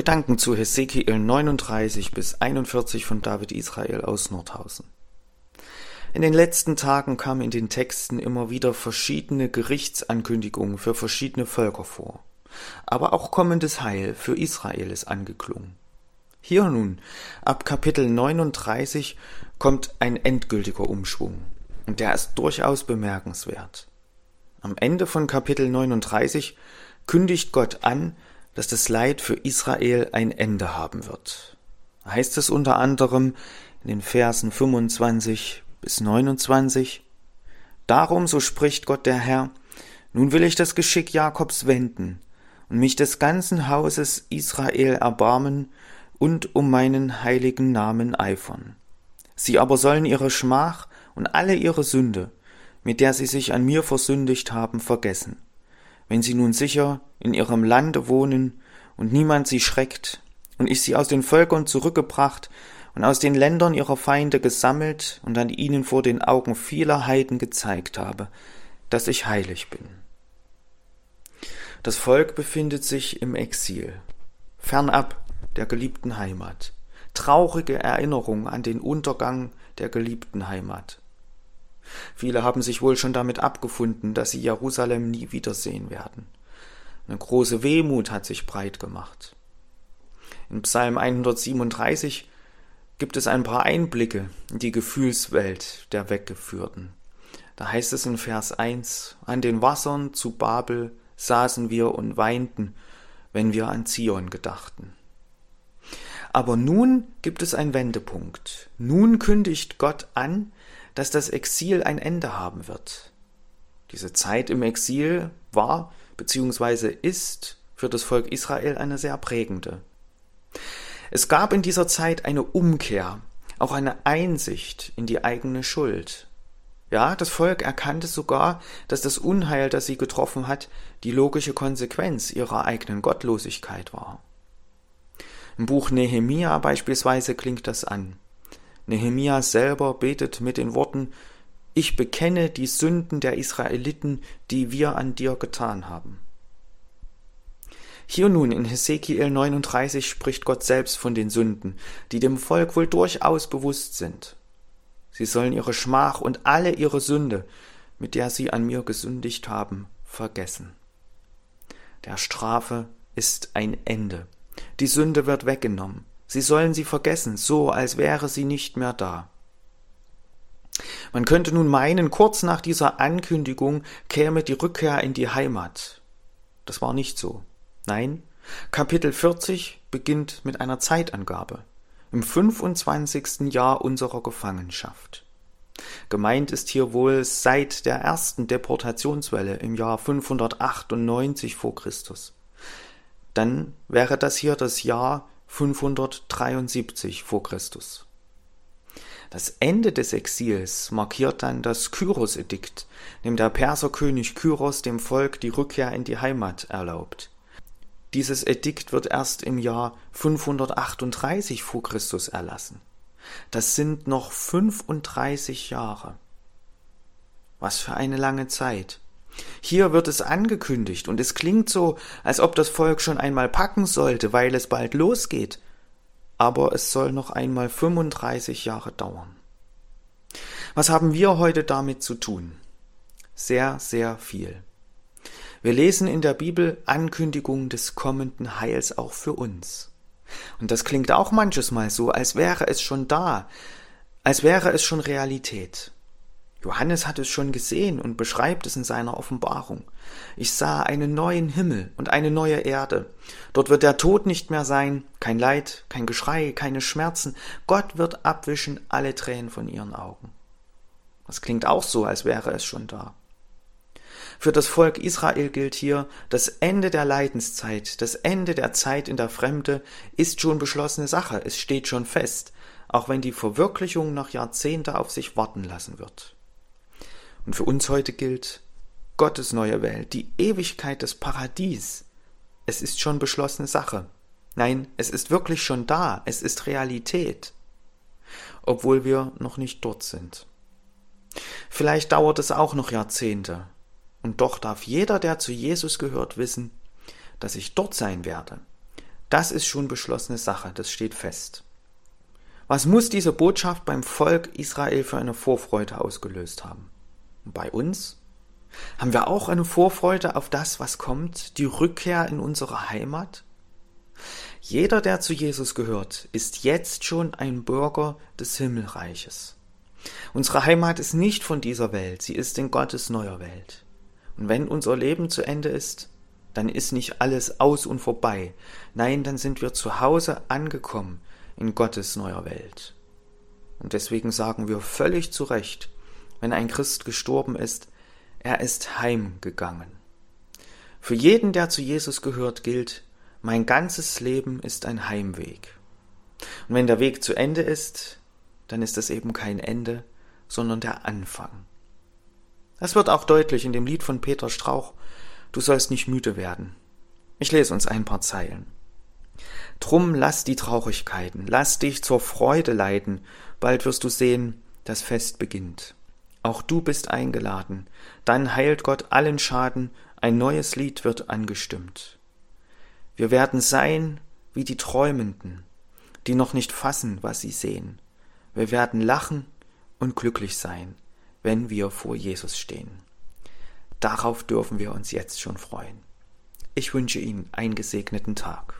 Gedanken zu Hesekiel 39 bis 41 von David Israel aus Nordhausen. In den letzten Tagen kamen in den Texten immer wieder verschiedene Gerichtsankündigungen für verschiedene Völker vor. Aber auch kommendes Heil für Israel ist angeklungen. Hier nun, ab Kapitel 39, kommt ein endgültiger Umschwung. Und der ist durchaus bemerkenswert. Am Ende von Kapitel 39 kündigt Gott an, dass das Leid für Israel ein Ende haben wird. Heißt es unter anderem in den Versen 25 bis 29, Darum, so spricht Gott der Herr, nun will ich das Geschick Jakobs wenden und mich des ganzen Hauses Israel erbarmen und um meinen heiligen Namen eifern. Sie aber sollen ihre Schmach und alle ihre Sünde, mit der sie sich an mir versündigt haben, vergessen. Wenn sie nun sicher in ihrem Lande wohnen und niemand sie schreckt, und ich sie aus den Völkern zurückgebracht und aus den Ländern ihrer Feinde gesammelt und an ihnen vor den Augen vieler Heiden gezeigt habe, dass ich heilig bin. Das Volk befindet sich im Exil, fernab der geliebten Heimat, traurige Erinnerung an den Untergang der geliebten Heimat. Viele haben sich wohl schon damit abgefunden, dass sie Jerusalem nie wiedersehen werden. Eine große Wehmut hat sich breit gemacht. In Psalm 137 gibt es ein paar Einblicke in die Gefühlswelt der Weggeführten. Da heißt es in Vers 1, an den Wassern zu Babel saßen wir und weinten, wenn wir an Zion gedachten. Aber nun gibt es einen Wendepunkt. Nun kündigt Gott an, dass das Exil ein Ende haben wird. Diese Zeit im Exil war bzw. ist für das Volk Israel eine sehr prägende. Es gab in dieser Zeit eine Umkehr, auch eine Einsicht in die eigene Schuld. Ja, das Volk erkannte sogar, dass das Unheil, das sie getroffen hat, die logische Konsequenz ihrer eigenen Gottlosigkeit war. Im Buch Nehemia beispielsweise klingt das an. Nehemia selber betet mit den Worten Ich bekenne die Sünden der Israeliten, die wir an dir getan haben. Hier nun in Hesekiel 39 spricht Gott selbst von den Sünden, die dem Volk wohl durchaus bewusst sind. Sie sollen ihre Schmach und alle ihre Sünde, mit der sie an mir gesündigt haben, vergessen. Der Strafe ist ein Ende. Die Sünde wird weggenommen. Sie sollen sie vergessen, so als wäre sie nicht mehr da. Man könnte nun meinen, kurz nach dieser Ankündigung käme die Rückkehr in die Heimat. Das war nicht so. Nein, Kapitel 40 beginnt mit einer Zeitangabe im 25. Jahr unserer Gefangenschaft. Gemeint ist hier wohl seit der ersten Deportationswelle im Jahr 598 vor Christus. Dann wäre das hier das Jahr 573 vor Christus. Das Ende des Exils markiert dann das Kyros-Edikt, dem der Perserkönig Kyros dem Volk die Rückkehr in die Heimat erlaubt. Dieses Edikt wird erst im Jahr 538 vor Christus erlassen. Das sind noch 35 Jahre. Was für eine lange Zeit. Hier wird es angekündigt und es klingt so, als ob das Volk schon einmal packen sollte, weil es bald losgeht. Aber es soll noch einmal 35 Jahre dauern. Was haben wir heute damit zu tun? Sehr, sehr viel. Wir lesen in der Bibel Ankündigungen des kommenden Heils auch für uns. Und das klingt auch manches Mal so, als wäre es schon da, als wäre es schon Realität. Johannes hat es schon gesehen und beschreibt es in seiner Offenbarung. Ich sah einen neuen Himmel und eine neue Erde. Dort wird der Tod nicht mehr sein, kein Leid, kein Geschrei, keine Schmerzen. Gott wird abwischen alle Tränen von ihren Augen. Das klingt auch so, als wäre es schon da. Für das Volk Israel gilt hier, das Ende der Leidenszeit, das Ende der Zeit in der Fremde ist schon beschlossene Sache, es steht schon fest, auch wenn die Verwirklichung noch Jahrzehnte auf sich warten lassen wird. Und für uns heute gilt Gottes neue Welt, die Ewigkeit des Paradies. Es ist schon beschlossene Sache. Nein, es ist wirklich schon da, es ist Realität, obwohl wir noch nicht dort sind. Vielleicht dauert es auch noch Jahrzehnte, und doch darf jeder, der zu Jesus gehört, wissen, dass ich dort sein werde. Das ist schon beschlossene Sache, das steht fest. Was muss diese Botschaft beim Volk Israel für eine Vorfreude ausgelöst haben? Bei uns? Haben wir auch eine Vorfreude auf das, was kommt, die Rückkehr in unsere Heimat? Jeder, der zu Jesus gehört, ist jetzt schon ein Bürger des Himmelreiches. Unsere Heimat ist nicht von dieser Welt, sie ist in Gottes neuer Welt. Und wenn unser Leben zu Ende ist, dann ist nicht alles aus und vorbei. Nein, dann sind wir zu Hause angekommen in Gottes neuer Welt. Und deswegen sagen wir völlig zu Recht, wenn ein Christ gestorben ist, er ist heimgegangen. Für jeden, der zu Jesus gehört, gilt, mein ganzes Leben ist ein Heimweg. Und wenn der Weg zu Ende ist, dann ist es eben kein Ende, sondern der Anfang. Das wird auch deutlich in dem Lied von Peter Strauch, Du sollst nicht müde werden. Ich lese uns ein paar Zeilen. Drum lass die Traurigkeiten, lass dich zur Freude leiten, bald wirst du sehen, das Fest beginnt. Auch du bist eingeladen, dann heilt Gott allen Schaden, ein neues Lied wird angestimmt. Wir werden sein wie die Träumenden, die noch nicht fassen, was sie sehen. Wir werden lachen und glücklich sein, wenn wir vor Jesus stehen. Darauf dürfen wir uns jetzt schon freuen. Ich wünsche Ihnen einen gesegneten Tag.